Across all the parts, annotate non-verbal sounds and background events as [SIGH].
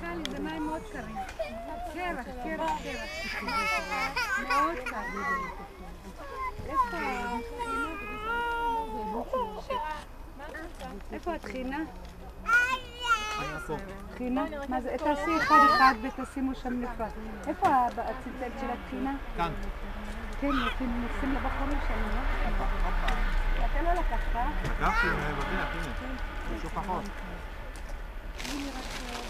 סליחה לי, זה מים מאוד קרים. קרח, קרח, קרח. מאוד קר. איפה איפה הטחינה? טחינה? מה זה? תעשי אחד אחד ותשימו שם לבד. איפה הצלצל של הטחינה? כאן. כן, נשים לבחורים שם, לא? אתה לא לקחת? אה? לקחתי, בטח, הנה.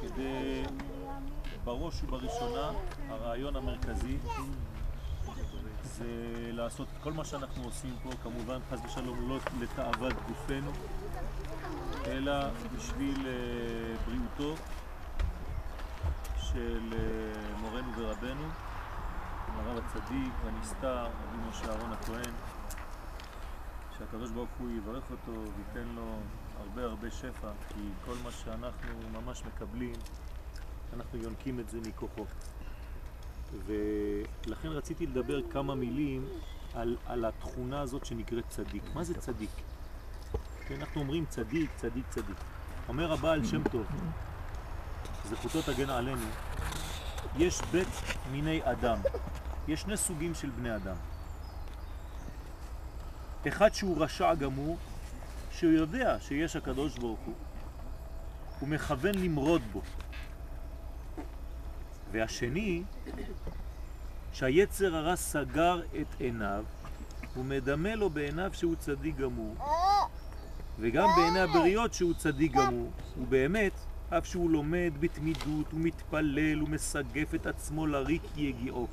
כדי, בראש ובראשונה, הרעיון המרכזי זה לעשות כל מה שאנחנו עושים פה, כמובן חס ושלום לא לתאוות גופנו, אלא בשביל אה, בריאותו של אה, מורנו ורבנו, הרב הצדיק והנסתר, רבי משה אהרון הכהן, הוא יברך אותו וייתן לו הרבה הרבה שפע, כי כל מה שאנחנו ממש מקבלים, אנחנו יונקים את זה מכוחו. ולכן רציתי לדבר כמה מילים על, על התכונה הזאת שנקראת צדיק. מה זה צדיק? כן, אנחנו אומרים צדיק, צדיק, צדיק. אומר הבעל שם טוב, זכותו תגן עלינו, יש בית מיני אדם. יש שני סוגים של בני אדם. אחד שהוא רשע גמור, שהוא יודע שיש הקדוש ברוך הוא, הוא מכוון למרוד בו. והשני, שהיצר הרע סגר את עיניו, הוא מדמה לו בעיניו שהוא צדיק גמור. וגם בעיני הבריות שהוא צדיק גמור. ובאמת, אף שהוא לומד בתמידות, הוא מתפלל, הוא מסגף את עצמו לריק יגיעו.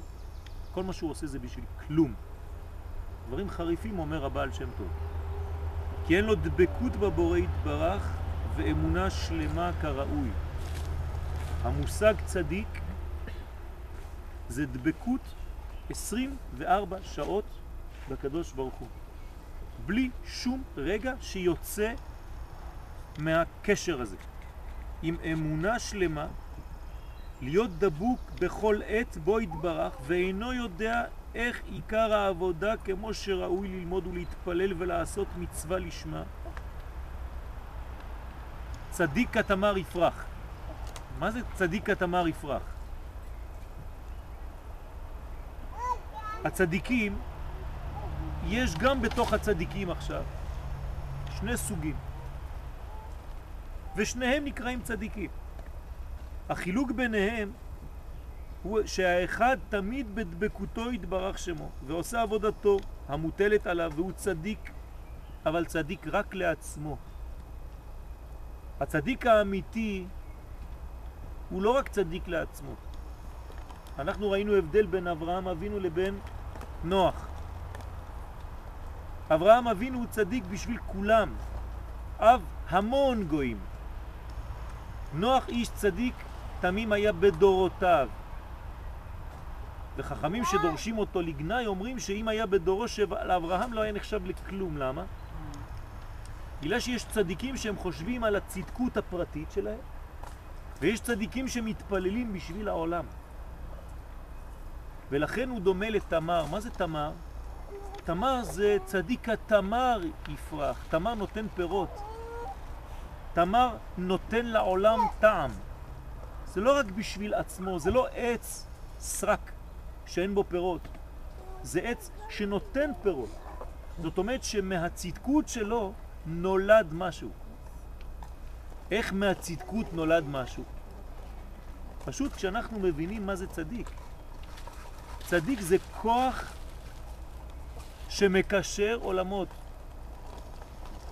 כל מה שהוא עושה זה בשביל כלום. דברים חריפים אומר הבעל שם טוב. כי אין לו דבקות בבורא יתברך ואמונה שלמה כראוי. המושג צדיק זה דבקות 24 שעות בקדוש ברוך הוא. בלי שום רגע שיוצא מהקשר הזה. עם אמונה שלמה, להיות דבוק בכל עת בו יתברך ואינו יודע איך עיקר העבודה כמו שראוי ללמוד ולהתפלל ולעשות מצווה לשמה. צדיק כתמר יפרח. מה זה צדיק כתמר יפרח? הצדיקים, יש גם בתוך הצדיקים עכשיו שני סוגים, ושניהם נקראים צדיקים. החילוק ביניהם הוא שהאחד תמיד בדבקותו יתברך שמו ועושה עבודתו המוטלת עליו והוא צדיק, אבל צדיק רק לעצמו. הצדיק האמיתי הוא לא רק צדיק לעצמו. אנחנו ראינו הבדל בין אברהם אבינו לבין נוח. אברהם אבינו הוא צדיק בשביל כולם, אב המון גויים. נוח איש צדיק תמים היה בדורותיו. וחכמים שדורשים אותו לגנאי אומרים שאם היה בדורו של אברהם לא היה נחשב לכלום. למה? בגלל שיש צדיקים שהם חושבים על הצדקות הפרטית שלהם, ויש צדיקים שמתפללים בשביל העולם. ולכן הוא דומה לתמר. מה זה תמר? תמר זה צדיק התמר יפרח. תמר נותן פירות. תמר נותן לעולם טעם. זה לא רק בשביל עצמו, זה לא עץ סרק שאין בו פירות. זה עץ שנותן פירות. זאת אומרת שמהצדקות שלו נולד משהו. איך מהצדקות נולד משהו? פשוט כשאנחנו מבינים מה זה צדיק. צדיק זה כוח שמקשר עולמות.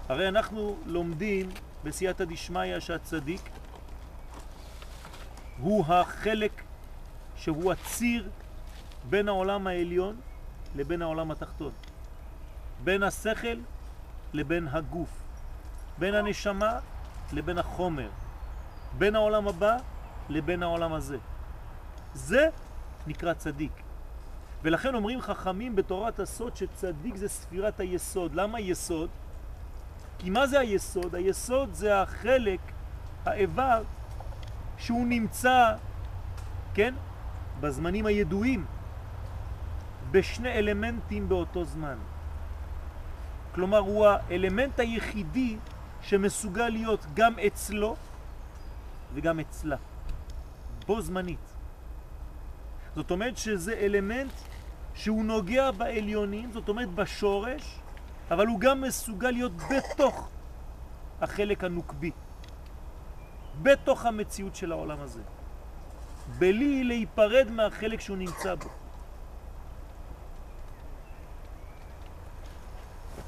הרי אנחנו לומדים בסייעתא דשמיא שהצדיק הוא החלק שהוא הציר בין העולם העליון לבין העולם התחתון. בין השכל לבין הגוף. בין הנשמה לבין החומר. בין העולם הבא לבין העולם הזה. זה נקרא צדיק. ולכן אומרים חכמים בתורת הסוד שצדיק זה ספירת היסוד. למה יסוד? כי מה זה היסוד? היסוד זה החלק, האיבר, שהוא נמצא, כן, בזמנים הידועים, בשני אלמנטים באותו זמן. כלומר, הוא האלמנט היחידי שמסוגל להיות גם אצלו וגם אצלה, בו זמנית. זאת אומרת שזה אלמנט שהוא נוגע בעליונים, זאת אומרת בשורש, אבל הוא גם מסוגל להיות בתוך החלק הנוקבי, בתוך המציאות של העולם הזה, בלי להיפרד מהחלק שהוא נמצא בו.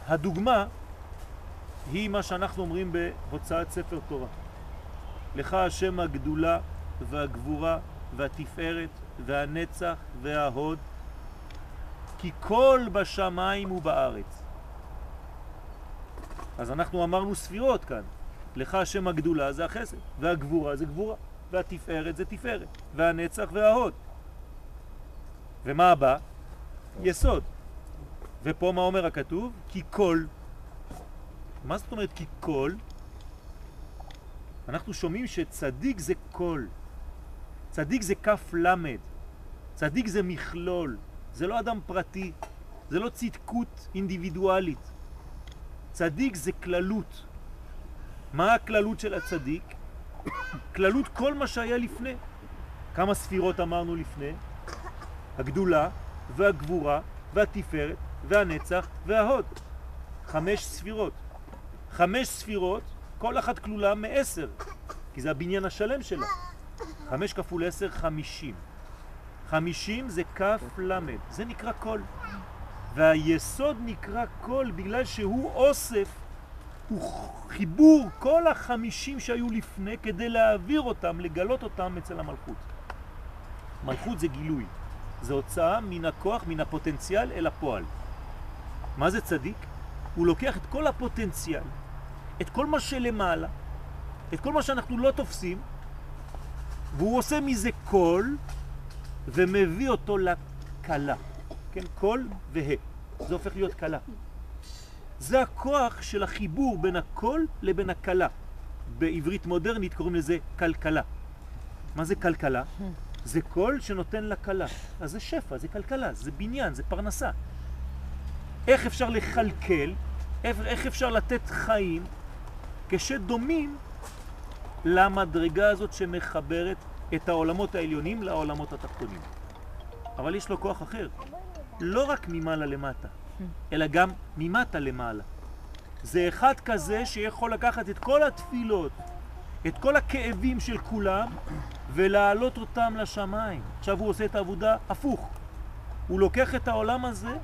הדוגמה היא מה שאנחנו אומרים בהוצאת ספר תורה. לך השם הגדולה והגבורה והתפארת והנצח וההוד, כי כל בשמיים ובארץ. אז אנחנו אמרנו ספירות כאן. לך השם הגדולה זה החסד, והגבורה זה גבורה, והתפארת זה תפארת, והנצח וההוד. ומה הבא? יסוד. ופה מה אומר הכתוב? כי כל. מה זאת אומרת כי כל? אנחנו שומעים שצדיק זה כל. צדיק זה כף למד. צדיק זה מכלול. זה לא אדם פרטי. זה לא צדקות אינדיבידואלית. צדיק זה כללות. מה הכללות של הצדיק? כללות כל מה שהיה לפני. כמה ספירות אמרנו לפני? הגדולה והגבורה והתפארת והנצח וההוד. חמש ספירות. חמש ספירות, כל אחת כלולה מעשר, כי זה הבניין השלם שלה. חמש כפול עשר, חמישים. חמישים זה כף למד, זה נקרא קול. והיסוד נקרא קול בגלל שהוא אוסף, הוא חיבור כל החמישים שהיו לפני כדי להעביר אותם, לגלות אותם אצל המלכות. מלכות זה גילוי, זה הוצאה מן הכוח, מן הפוטנציאל אל הפועל. מה זה צדיק? הוא לוקח את כל הפוטנציאל, את כל מה שלמעלה, את כל מה שאנחנו לא תופסים, והוא עושה מזה קול ומביא אותו לקלה. כן, קול והה. זה הופך להיות קלה. זה הכוח של החיבור בין הקול לבין הקלה. בעברית מודרנית קוראים לזה כלכלה. מה זה כלכלה? זה קול שנותן לקלה. אז זה שפע, זה כלכלה, זה בניין, זה פרנסה. איך אפשר לחלקל, איך אפשר לתת חיים כשדומים למדרגה הזאת שמחברת את העולמות העליונים לעולמות התחתונים. אבל יש לו כוח אחר, לא רק ממעלה למטה, אלא גם ממטה למעלה. זה אחד כזה שיכול לקחת את כל התפילות, את כל הכאבים של כולם, ולהעלות אותם לשמיים. עכשיו הוא עושה את העבודה הפוך. הוא לוקח את העולם הזה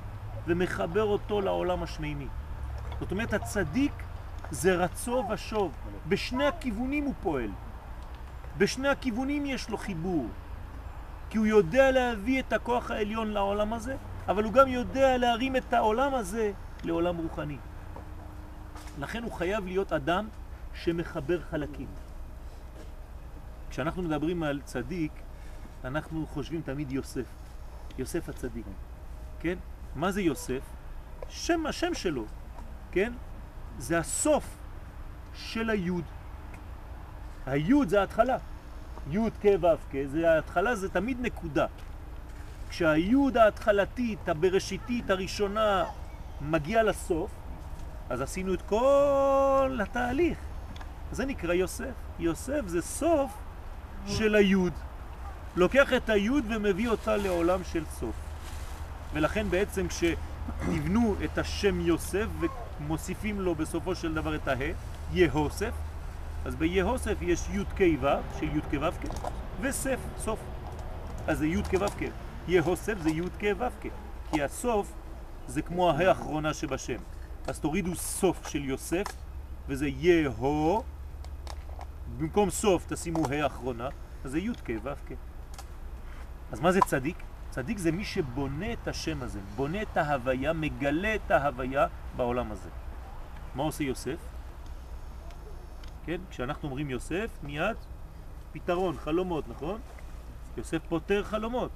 ומחבר אותו לעולם השמימי. זאת אומרת, הצדיק זה רצו ושוב. בשני הכיוונים הוא פועל. בשני הכיוונים יש לו חיבור. כי הוא יודע להביא את הכוח העליון לעולם הזה, אבל הוא גם יודע להרים את העולם הזה לעולם רוחני. לכן הוא חייב להיות אדם שמחבר חלקים. כשאנחנו מדברים על צדיק, אנחנו חושבים תמיד יוסף. יוסף הצדיק. כן? מה זה יוסף? שם, השם שלו, כן? זה הסוף של היוד. היוד זה ההתחלה. יוד כ' ו' כ', זה ההתחלה זה תמיד נקודה. כשהיוד ההתחלתית, הבראשיתית, הראשונה, מגיע לסוף, אז עשינו את כל התהליך. זה נקרא יוסף. יוסף זה סוף של היוד. לוקח את היוד ומביא אותה לעולם של סוף. ולכן בעצם כשנבנו את השם יוסף ומוסיפים לו בסופו של דבר את הה, יהוסף, אז ביהוסף יש י' כ' ו' של י' כ' ו' כ' וסף, סוף. אז זה י' כ' ו' כ'. יהוסף זה י' כ' ו' כ'. כי הסוף זה כמו הה האחרונה שבשם. אז תורידו סוף של יוסף וזה יהו, במקום סוף תשימו ה' האחרונה, אז זה י' כ' ו' כ'. אז מה זה צדיק? צדיק זה מי שבונה את השם הזה, בונה את ההוויה, מגלה את ההוויה בעולם הזה. מה עושה יוסף? כן? כשאנחנו אומרים יוסף, מיד פתרון, חלומות, נכון? יוסף פותר חלומות.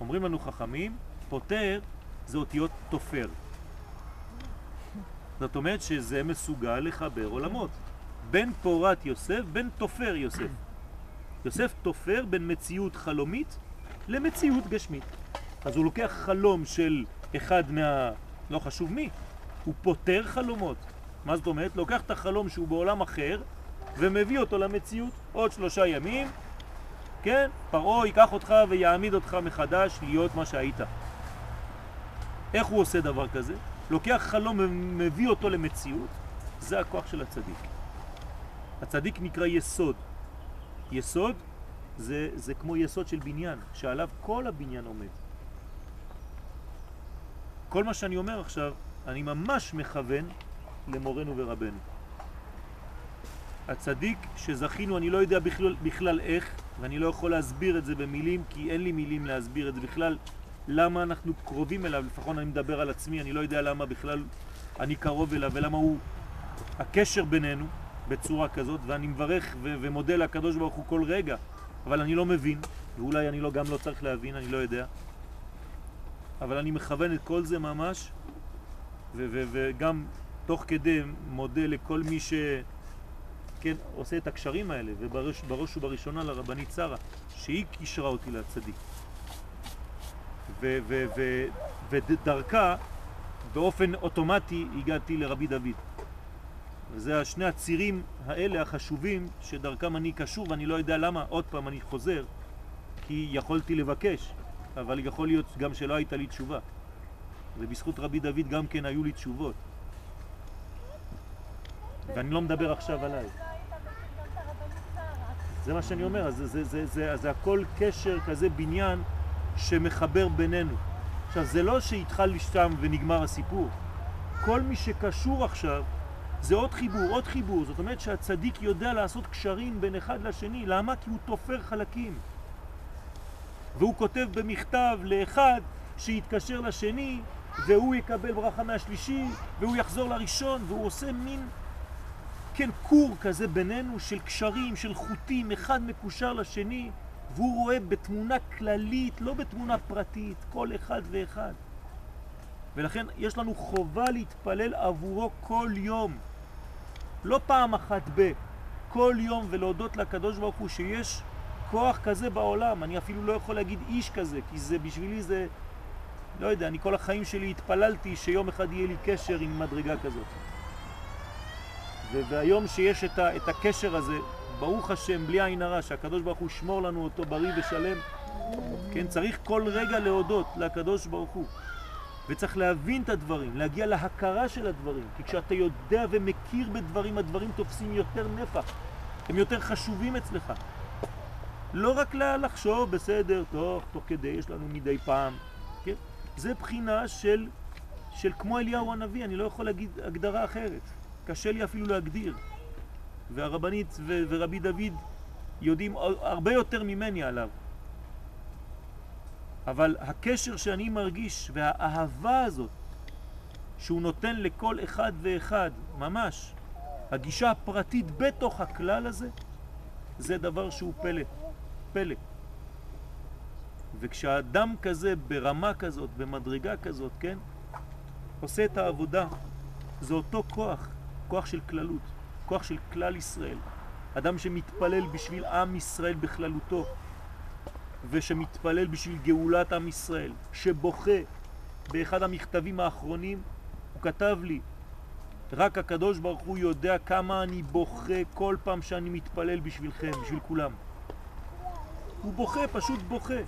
אומרים לנו חכמים, פותר זה אותיות תופר. זאת אומרת שזה מסוגל לחבר עולמות. בין פורת יוסף, בין תופר יוסף. יוסף תופר בין מציאות חלומית למציאות גשמית. אז הוא לוקח חלום של אחד מה... לא חשוב מי, הוא פותר חלומות. מה זאת אומרת? לוקח את החלום שהוא בעולם אחר ומביא אותו למציאות. עוד שלושה ימים, כן, פרעה ייקח אותך ויעמיד אותך מחדש להיות מה שהיית. איך הוא עושה דבר כזה? לוקח חלום ומביא אותו למציאות, זה הכוח של הצדיק. הצדיק נקרא יסוד. יסוד זה, זה כמו יסוד של בניין, שעליו כל הבניין עומד. כל מה שאני אומר עכשיו, אני ממש מכוון למורנו ורבנו. הצדיק שזכינו, אני לא יודע בכלל, בכלל איך, ואני לא יכול להסביר את זה במילים, כי אין לי מילים להסביר את זה בכלל, למה אנחנו קרובים אליו, לפחות אני מדבר על עצמי, אני לא יודע למה בכלל אני קרוב אליו, ולמה הוא הקשר בינינו בצורה כזאת, ואני מברך ומודה לקדוש ברוך הוא כל רגע, אבל אני לא מבין, ואולי אני לא, גם לא צריך להבין, אני לא יודע. אבל אני מכוון את כל זה ממש, וגם תוך כדי מודה לכל מי ש... כן, עושה את הקשרים האלה, ובראש ובראשונה לרבנית שרה, שהיא קישרה אותי לצדיק. ודרכה, באופן אוטומטי, הגעתי לרבי דוד. וזה השני הצירים האלה החשובים שדרכם אני קשור ואני לא יודע למה, עוד פעם אני חוזר, כי יכולתי לבקש, אבל יכול להיות גם שלא הייתה לי תשובה. ובזכות רבי דוד גם כן היו לי תשובות. ואני לא מדבר עכשיו עליי. זה מה שאני אומר, זה, זה, זה, זה, זה הכל קשר כזה בניין שמחבר בינינו. עכשיו, זה לא שהתחל שם ונגמר הסיפור. כל מי שקשור עכשיו זה עוד חיבור, עוד חיבור. זאת אומרת שהצדיק יודע לעשות קשרים בין אחד לשני. למה? כי הוא תופר חלקים. והוא כותב במכתב לאחד שיתקשר לשני והוא יקבל ברכה מהשלישי והוא יחזור לראשון והוא עושה מין כן קור כזה בינינו של קשרים, של חוטים, אחד מקושר לשני והוא רואה בתמונה כללית, לא בתמונה פרטית, כל אחד ואחד. ולכן יש לנו חובה להתפלל עבורו כל יום. לא פעם אחת ב... כל יום ולהודות לקדוש ברוך הוא שיש כוח כזה בעולם. אני אפילו לא יכול להגיד איש כזה, כי זה בשבילי זה... לא יודע, אני כל החיים שלי התפללתי שיום אחד יהיה לי קשר עם מדרגה כזאת. והיום שיש את, ה, את הקשר הזה, ברוך השם, בלי עין הרע, שהקדוש ברוך הוא שמור לנו אותו בריא ושלם, כן, צריך כל רגע להודות לקדוש ברוך הוא. וצריך להבין את הדברים, להגיע להכרה של הדברים, כי כשאתה יודע ומכיר בדברים, הדברים תופסים יותר נפח, הם יותר חשובים אצלך. לא רק לחשוב, בסדר, תוך, תוך כדי, יש לנו מדי פעם, כן? זה בחינה של, של כמו אליהו הנביא, אני לא יכול להגיד הגדרה אחרת. קשה לי אפילו להגדיר. והרבנית ורבי דוד יודעים הרבה יותר ממני עליו. אבל הקשר שאני מרגיש והאהבה הזאת שהוא נותן לכל אחד ואחד, ממש, הגישה הפרטית בתוך הכלל הזה, זה דבר שהוא פלא, פלא. וכשאדם כזה, ברמה כזאת, במדרגה כזאת, כן, עושה את העבודה, זה אותו כוח, כוח של כללות, כוח של כלל ישראל. אדם שמתפלל בשביל עם ישראל בכללותו, ושמתפלל בשביל גאולת עם ישראל, שבוכה באחד המכתבים האחרונים, הוא כתב לי, רק הקדוש ברוך הוא יודע כמה אני בוכה כל פעם שאני מתפלל בשבילכם, בשביל כולם. הוא בוכה, פשוט בוכה.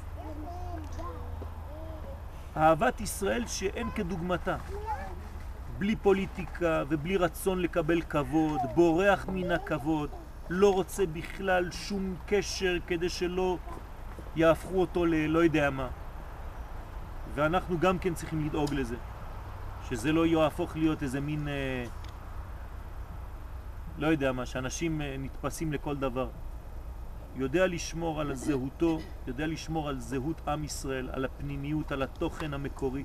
אהבת ישראל שאין כדוגמתה. בלי פוליטיקה ובלי רצון לקבל כבוד, בורח מן הכבוד, לא רוצה בכלל שום קשר כדי שלא יהפכו אותו ללא יודע מה. ואנחנו גם כן צריכים לדאוג לזה, שזה לא יהפוך להיות איזה מין, אה, לא יודע מה, שאנשים אה, נתפסים לכל דבר. יודע לשמור על זהותו, יודע לשמור על זהות עם ישראל, על הפנימיות, על התוכן המקורי,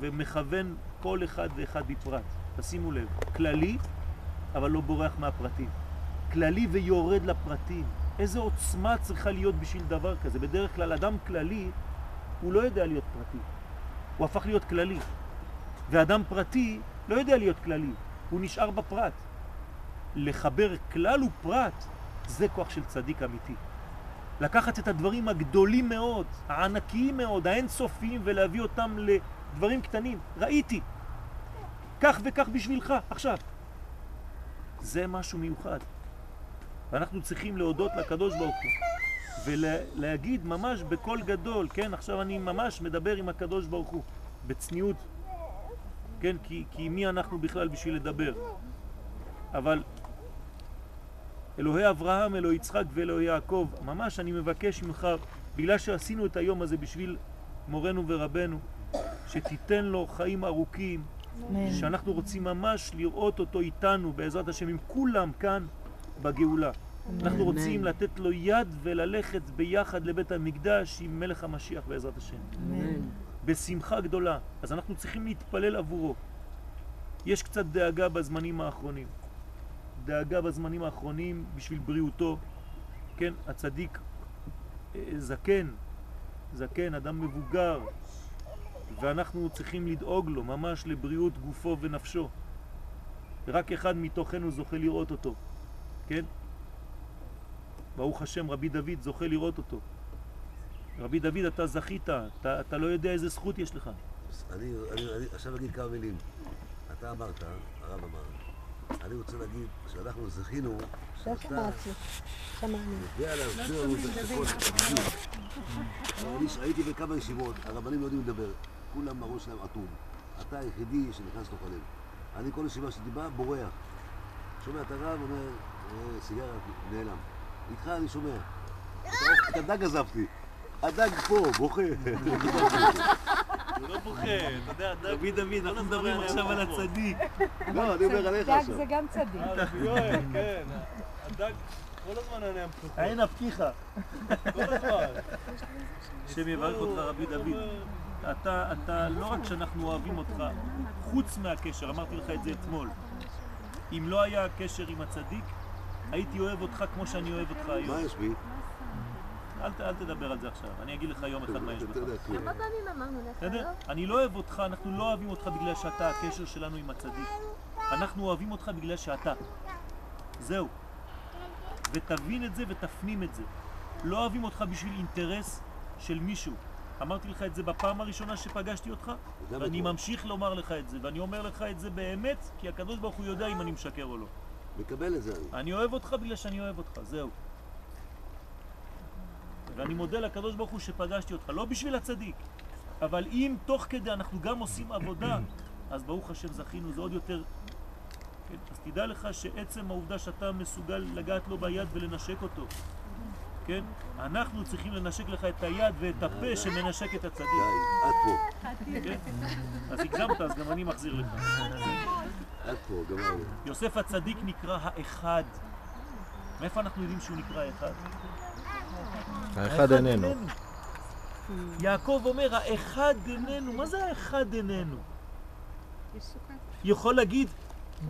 ומכוון כל אחד ואחד בפרט. תשימו לב, כללי, אבל לא בורח מהפרטים. כללי ויורד לפרטים. איזה עוצמה צריכה להיות בשביל דבר כזה. בדרך כלל אדם כללי הוא לא יודע להיות פרטי, הוא הפך להיות כללי. ואדם פרטי לא יודע להיות כללי, הוא נשאר בפרט. לחבר כלל ופרט זה כוח של צדיק אמיתי. לקחת את הדברים הגדולים מאוד, הענקיים מאוד, האינסופיים, ולהביא אותם לדברים קטנים. ראיתי, כך וכך בשבילך, עכשיו. זה משהו מיוחד. ואנחנו צריכים להודות לקדוש ברוך הוא ולהגיד ממש בקול גדול, כן, עכשיו אני ממש מדבר עם הקדוש ברוך הוא בצניעות, כן, כי, כי מי אנחנו בכלל בשביל לדבר? אבל אלוהי אברהם, אלוהי יצחק ואלוהי יעקב, ממש אני מבקש ממך, בגלל שעשינו את היום הזה בשביל מורנו ורבנו, שתיתן לו חיים ארוכים. שאנחנו רוצים ממש לראות אותו איתנו, בעזרת השם, עם כולם כאן בגאולה. אנחנו רוצים לתת לו יד וללכת ביחד לבית המקדש עם מלך המשיח בעזרת השם. אמן. בשמחה גדולה. אז אנחנו צריכים להתפלל עבורו. יש קצת דאגה בזמנים האחרונים. דאגה בזמנים האחרונים בשביל בריאותו. כן, הצדיק אה, זקן, זקן, אדם מבוגר, ואנחנו צריכים לדאוג לו ממש לבריאות גופו ונפשו. רק אחד מתוכנו זוכה לראות אותו, כן? ברוך השם, רבי דוד זוכה לראות אותו. רבי דוד, אתה זכית, אתה, אתה לא יודע איזה זכות יש לך. אני, אני, אני עכשיו אגיד כמה מילים. אתה אמרת, הרב אמר, אני רוצה להגיד שאנחנו זכינו לא שאתה שמעתי. שמענו. יודע להסביר לנו את הייתי בכמה ישיבות, הרבנים לא יודעים לדבר, כולם הראש שלהם אטום. אתה היחידי שנכנס לתוך הלב. אני כל ישיבה שלי בא, בורח. שומע את הרב, אומר, "אה, סיגריה, נעלם. איתך אני שומע. את הדג עזבתי. הדג פה, בוכה. הוא לא בוכה, אתה יודע, רבי דוד, אנחנו מדברים עכשיו על הצדיק. לא, אני אומר עליך דג עכשיו. זה גם צדיק. יואל, כן. הדג כל הזמן עיניים פתוחות. עין הפתיחה. כל הזמן. השם יברך אותך רבי דוד. אתה, אתה, לא רק שאנחנו אוהבים אותך, חוץ מהקשר, אמרתי לך את זה אתמול. אם לא היה הקשר עם הצדיק, הייתי אוהב אותך כמו שאני אוהב אותך היום. מה יש בי? אל, אל תדבר על זה עכשיו, אני אגיד לך יום אחד מה יש בך. כמה פעמים אמרנו לך? לא? אני לא אוהב אותך, אנחנו לא אוהבים אותך בגלל שאתה הקשר שלנו עם הצדיק. אנחנו אוהבים אותך בגלל שאתה. זהו. ותבין את זה ותפנים את זה. לא אוהבים אותך בשביל אינטרס של מישהו. אמרתי לך את זה בפעם הראשונה שפגשתי אותך, ואני. ממשיך לומר לך את זה, ואני אומר לך את זה באמת, כי הקדוש ברוך הוא יודע אם אני משקר או לא. מקבל את זה אני. אני אוהב אותך בגלל שאני אוהב אותך, זהו. ואני מודה לקדוש ברוך הוא שפגשתי אותך, לא בשביל הצדיק, אבל אם תוך כדי אנחנו גם עושים עבודה, אז ברוך השם זכינו, זה עוד יותר... כן, אז תדע לך שעצם העובדה שאתה מסוגל לגעת לו ביד ולנשק אותו, כן? אנחנו צריכים לנשק לך את היד ואת הפה שמנשק את הצדיק, די, עד פה. כן? אז הגזמת, אז גם אני מחזיר לך. יוסף הצדיק נקרא האחד. מאיפה אנחנו יודעים שהוא נקרא האחד? האחד איננו. יעקב אומר, האחד איננו. מה זה האחד איננו? יכול להגיד,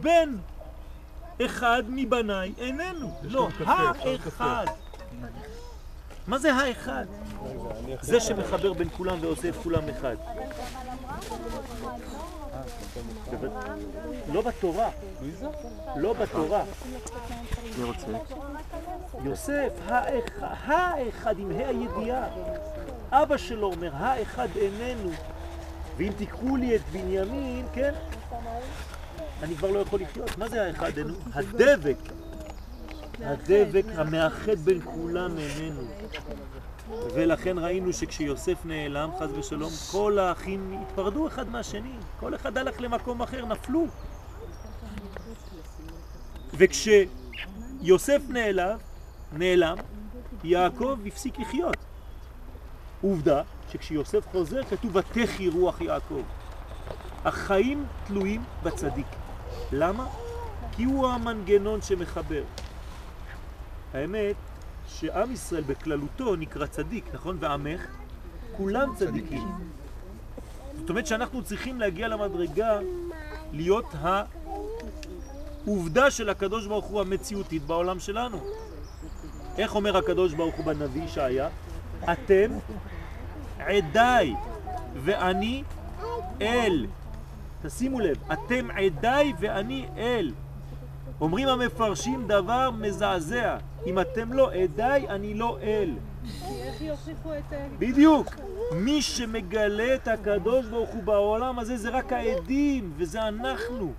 בן אחד מבניי איננו. לא, האחד. מה זה האחד? זה שמחבר בין כולם ועושה את כולם אחד. לא בתורה. לא בתורה. מי רוצה? יוסף, האחד, עם ה' הידיעה. אבא שלו אומר, האחד איננו. ואם תיקחו לי את בנימין, כן? אני כבר לא יכול לחיות. מה זה האחד איננו? הדבק. הדבק המאחד בין כולם איננו. ולכן ראינו שכשיוסף נעלם, חז ושלום, כל האחים התפרדו אחד מהשני. כל אחד הלך למקום אחר, נפלו. וכשיוסף נעלם, נעלם, יעקב הפסיק לחיות. עובדה שכשיוסף חוזר כתוב ותחי רוח יעקב. החיים תלויים בצדיק. למה? כי הוא המנגנון שמחבר. האמת שעם ישראל בכללותו נקרא צדיק, נכון? ועמך, כולם צדיקים. זאת אומרת שאנחנו צריכים להגיע למדרגה להיות העובדה של הקדוש ברוך הוא המציאותית בעולם שלנו. איך אומר הקדוש ברוך הוא בנביא ישעיה? אתם עדיי ואני אל. תשימו לב, אתם עדיי ואני אל. אומרים המפרשים דבר מזעזע, אם אתם לא עדיי, אני לא אל. בדיוק. מי שמגלה את הקדוש ברוך הוא בעולם הזה זה רק העדים, וזה אנחנו.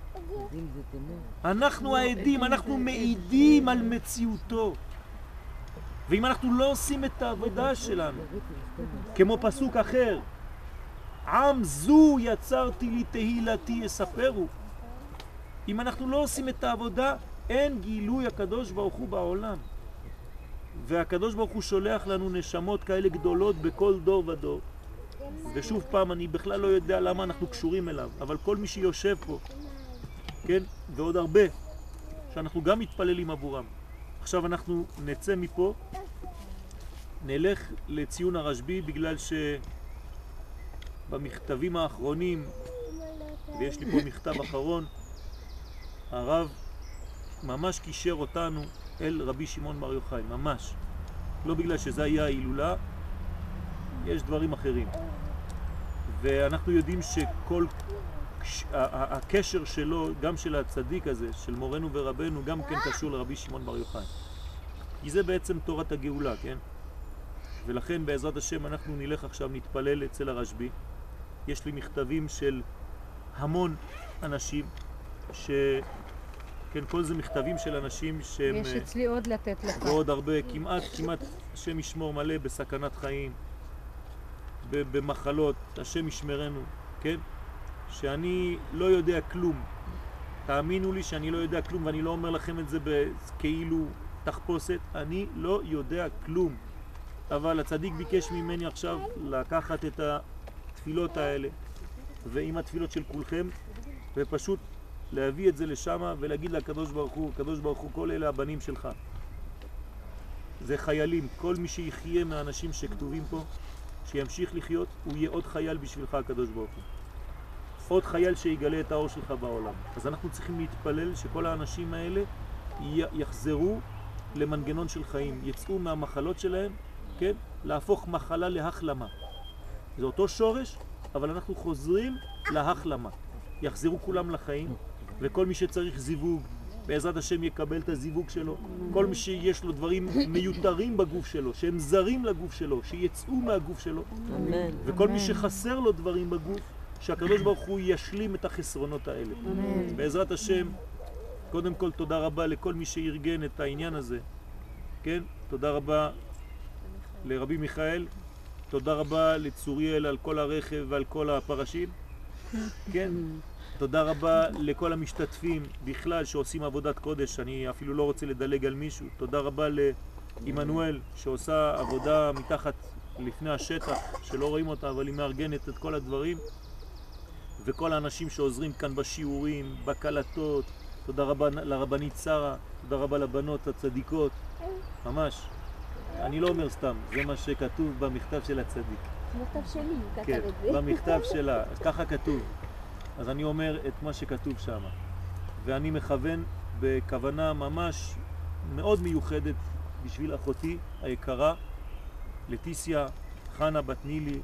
אנחנו העדים, אנחנו מעידים על מציאותו. ואם אנחנו לא עושים את העבודה שלנו, כמו פסוק אחר, עם זו יצרתי לי תהילתי יספרו. אם אנחנו לא עושים את העבודה, אין גילוי הקדוש ברוך הוא בעולם. והקדוש ברוך הוא שולח לנו נשמות כאלה גדולות בכל דור ודור. ושוב פעם, אני בכלל לא יודע למה אנחנו קשורים אליו, אבל כל מי שיושב פה, כן, ועוד הרבה, שאנחנו גם מתפללים עבורם. עכשיו אנחנו נצא מפה, נלך לציון הרשב"י בגלל שבמכתבים האחרונים, ויש לי פה מכתב אחרון, הרב ממש קישר אותנו אל רבי שמעון בר יוחאי, ממש. לא בגלל שזה היה ההילולה, יש דברים אחרים. ואנחנו יודעים שכל הקשר שלו, גם של הצדיק הזה, של מורנו ורבנו, גם כן קשור לרבי שמעון בר יוחאי. כי זה בעצם תורת הגאולה, כן? ולכן בעזרת השם אנחנו נלך עכשיו, נתפלל אצל הרשב"י. יש לי מכתבים של המון אנשים ש... כן, כל זה מכתבים של אנשים שהם... יש אה, אצלי עוד לתת לך. ועוד הרבה, כמעט, כמעט, השם ישמור מלא בסכנת חיים, במחלות, השם ישמרנו, כן? שאני לא יודע כלום. תאמינו לי שאני לא יודע כלום, ואני לא אומר לכם את זה כאילו תחפושת, אני לא יודע כלום. אבל הצדיק ביקש ממני עכשיו לקחת את התפילות האלה, ועם התפילות של כולכם, ופשוט להביא את זה לשם ולהגיד לקדוש ברוך הוא, קדוש ברוך הוא, כל אלה הבנים שלך. זה חיילים, כל מי שיחיה מהאנשים שכתובים פה, שימשיך לחיות, הוא יהיה עוד חייל בשבילך הקדוש ברוך הוא. עוד חייל שיגלה את האור שלך בעולם. אז אנחנו צריכים להתפלל שכל האנשים האלה יחזרו למנגנון של חיים, יצאו מהמחלות שלהם, כן? להפוך מחלה להחלמה. זה אותו שורש, אבל אנחנו חוזרים להחלמה. יחזרו כולם לחיים, וכל מי שצריך זיווג, בעזרת השם יקבל את הזיווג שלו. כל מי שיש לו דברים מיותרים בגוף שלו, שהם זרים לגוף שלו, שיצאו מהגוף שלו. אמן. וכל מי שחסר לו דברים בגוף, שהקדוש ברוך הוא ישלים את החסרונות האלה. בעזרת השם, קודם כל תודה רבה לכל מי שארגן את העניין הזה, כן? תודה רבה לרבי מיכאל, תודה רבה לצוריאל על כל הרכב ועל כל הפרשים, כן? תודה רבה לכל המשתתפים בכלל שעושים עבודת קודש, אני אפילו לא רוצה לדלג על מישהו. תודה רבה לעמנואל שעושה עבודה מתחת לפני השטח, שלא רואים אותה, אבל היא מארגנת את כל הדברים. וכל האנשים שעוזרים כאן בשיעורים, בקלטות. תודה רבה לרבנית שרה, תודה רבה לבנות הצדיקות, ממש. אני לא אומר סתם, זה מה שכתוב במכתב של הצדיק. מכתב שלי, הוא כתב כן, את זה. במכתב שלה, ככה כתוב. אז אני אומר את מה שכתוב שם. ואני מכוון בכוונה ממש מאוד מיוחדת בשביל אחותי היקרה, לטיסיה חנה בת נילי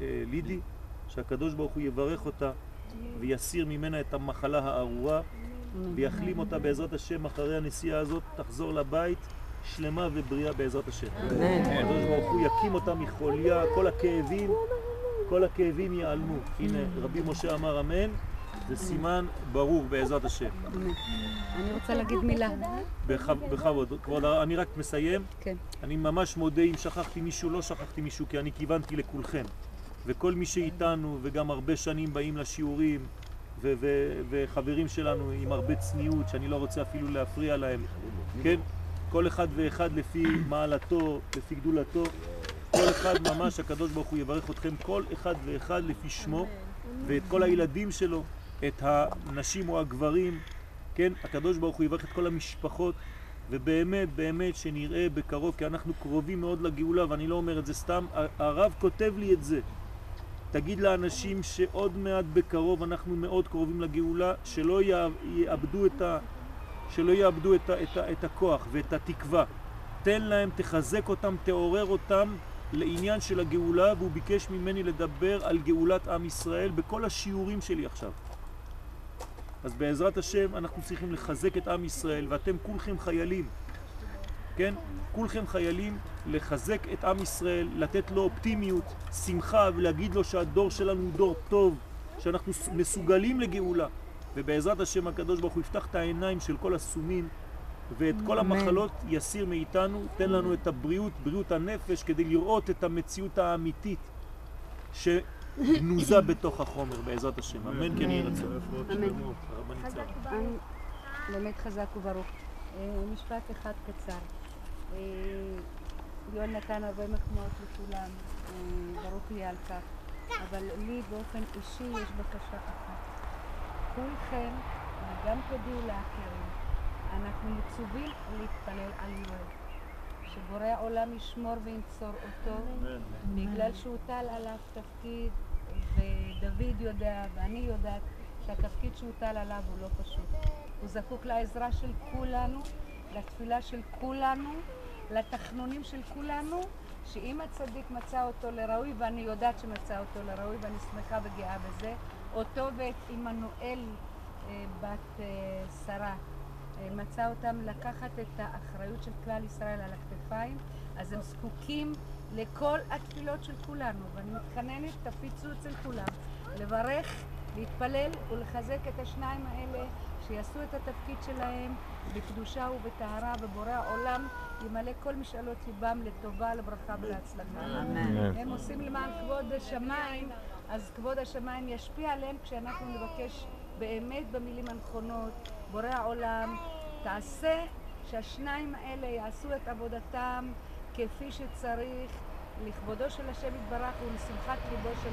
אה, לידי, שהקדוש ברוך הוא יברך אותה ויסיר ממנה את המחלה הארורה ויחלים אותה בעזרת השם אחרי הנסיעה הזאת, תחזור לבית שלמה ובריאה בעזרת השם. הקדוש ברוך הוא יקים אותה מחוליה, כל הכאבים, כל הכאבים ייעלמו. הנה, רבי משה אמר אמן, זה סימן ברור בעזרת השם. אני רוצה להגיד מילה. בכב- בכבוד. כבוד אני רק מסיים. כן. אני ממש מודה אם שכחתי מישהו, לא שכחתי מישהו, כי אני כיוונתי לכולכם. וכל מי שאיתנו, וגם הרבה שנים באים לשיעורים, וחברים שלנו עם הרבה צניעות, שאני לא רוצה אפילו להפריע להם, כן? כל אחד ואחד לפי מעלתו, לפי גדולתו, כל אחד ממש, הקדוש ברוך הוא יברך אתכם, כל אחד ואחד לפי שמו, ואת כל הילדים שלו, את הנשים או הגברים, כן? הקדוש ברוך הוא יברך את כל המשפחות, ובאמת, באמת שנראה בקרוב, כי אנחנו קרובים מאוד לגאולה, ואני לא אומר את זה סתם, הרב כותב לי את זה. תגיד לאנשים שעוד מעט בקרוב אנחנו מאוד קרובים לגאולה, שלא יאבדו את ה... שלא יאבדו את, ה, את, ה, את הכוח ואת התקווה. תן להם, תחזק אותם, תעורר אותם, לעניין של הגאולה והוא ביקש ממני לדבר על גאולת עם ישראל בכל השיעורים שלי עכשיו. אז בעזרת השם אנחנו צריכים לחזק את עם ישראל ואתם כולכם חיילים, כן? כולכם חיילים לחזק את עם ישראל, לתת לו אופטימיות, שמחה ולהגיד לו שהדור שלנו הוא דור טוב, שאנחנו מסוגלים לגאולה ובעזרת השם הקדוש ברוך הוא יפתח את העיניים של כל הסומים ואת כל. המחלות יסיר מאיתנו, תן לנו את הבריאות, בריאות הנפש, כדי לראות את המציאות האמיתית שגנוזה [COUGHS] בתוך החומר, בעזרת השם. אמן כן יהי רצון. אמן. באמת חזק וברוך. אה, משפט אחד קצר. אה, יואל נתן הרבה מחמאות לכולם, אה, ברוך יהיה על כך. אבל לי באופן אישי יש בקשה אחת. כולכם, וגם תודיעו לאחרים, אנחנו מצווים להתפלל על יואל. שבורא עולם ישמור וינצור אותו, בגלל שהוטל עליו תפקיד, ודוד יודע ואני יודעת שהתפקיד שהוטל עליו הוא לא פשוט. הוא זקוק לעזרה של כולנו, לתפילה של כולנו, לתחנונים של כולנו, שאם הצדיק מצא אותו לראוי, ואני יודעת שמצא אותו לראוי, ואני שמחה וגאה בזה, אותו ואת עמנואל אה, בת אה, שרה, מצא אותם לקחת את האחריות של כלל ישראל על הכתפיים, אז הם זקוקים לכל התפילות של כולנו, ואני מתחננת, תפיצו אצל כולם, לברך, להתפלל ולחזק את השניים האלה, שיעשו את התפקיד שלהם בקדושה ובטהרה, ובורא העולם ימלא כל משאלות ליבם לטובה, לברכה ולהצלחה. אמן. הם עושים למען כבוד השמיים, אז כבוד השמיים ישפיע עליהם כשאנחנו נבקש באמת במילים הנכונות, בורא העולם, תעשה שהשניים האלה יעשו את עבודתם כפי שצריך, לכבודו של השם יתברך ולשמחת ליבו של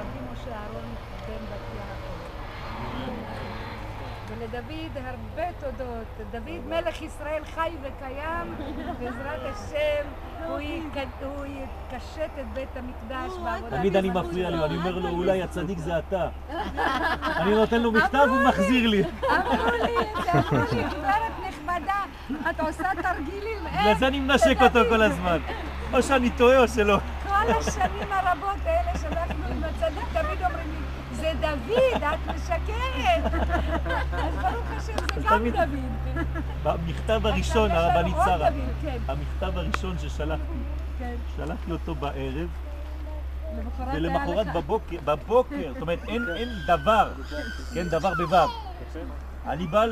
רבי משה אהרון בן בתיה הכהן. ולדוד הרבה תודות. דוד מלך ישראל חי וקיים, בעזרת השם הוא יק- הוא יקשט את בית המקדש בעבודה. תמיד אני מפריע לי, אני אומר לו, אולי הצדיק זה אתה. אני נותן לו מכתב, הוא מחזיר לי. אמרו לי, אמרו לי, גברת נכבדה, את עושה תרגילים, בגלל זה אני מנשק אותו כל הזמן. או שאני טועה או שלא. כל השנים הרבות האלה שאנחנו עם הצדיק תמיד אומרים לי, זה דוד, את משקרת. אז ברוך השם, זה גם דוד. במכתב הראשון, הרבנית שרה, דוד, כן, המכתב הראשון ששלחתי, כן. שלחתי אותו בערב, ולמחרת בבוקר, בבוקר, זאת אומרת אין, דבר, כן, דבר בוו. אני בא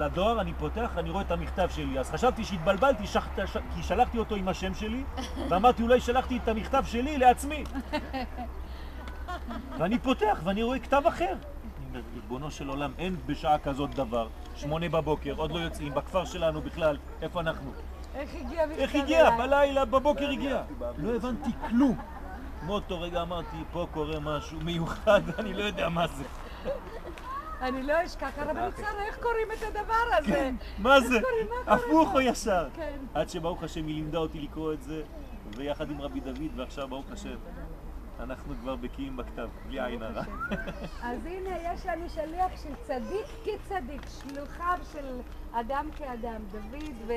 לדואר, אני פותח, אני רואה את המכתב שלי, אז חשבתי שהתבלבלתי, ש- כי שלחתי אותו עם השם שלי, ואמרתי אולי שלחתי את המכתב שלי לעצמי. ואני פותח ואני רואה כתב אחר. אני אומר, ריבונו של עולם, אין בשעה כזאת דבר, שמונה בבוקר, עוד לא יוצאים, בכפר שלנו בכלל, איפה אנחנו? איך הגיע מכתב איך הגיע? בלילה, בבוקר הגיע. לא הבנתי כלום. מאותו רגע אמרתי, פה קורה משהו מיוחד, [LAUGHS] אני לא יודע מה זה. אני לא אשכח, הרבנית שרה, איך קוראים את הדבר הזה? מה זה? קוראים? מה קורה הפוך? או ישר? כן. עד שברוך השם היא לימדה אותי לקרוא את זה, ויחד עם רבי דוד, ועכשיו ברוך השם, אנחנו כבר בקיאים בכתב, בלי עין הרע. אז הנה, יש לנו שליח של צדיק כצדיק, שלוחיו של אדם כאדם, דוד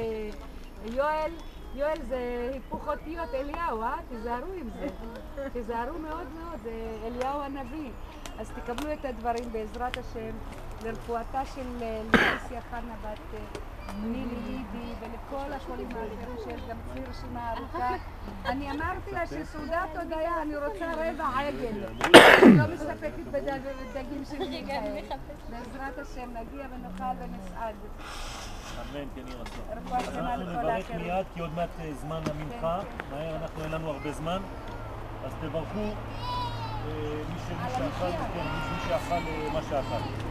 ויואל. יואל זה היפוך אותיות אליהו, אה? תיזהרו עם זה. תיזהרו מאוד מאוד, זה אליהו הנביא. אז תקבלו את הדברים בעזרת השם לרפואתה של אה, ליאסיה חנה בת אה, נילי לידי ולכל החולים האחרים שיש גם אצלי רשימה ארוכה. אני אמרתי לה שסעודת הודיה, אני רוצה רבע עגל. אני [COUGHS] לא מסתפקת בדג- בדגים שלי [LAUGHS] כאלה. בעזרת השם נגיע ונאכל ונסעד. אמן, כן יהי רצון. רפואה שלמה אנחנו נברך. מיד, כי עוד מעט אה, זמן המנחה, מהר, אנחנו אין לנו הרבה זמן, אז תברכו אה, מי שאכל, כן, מי שאכל אה, מה שאכל.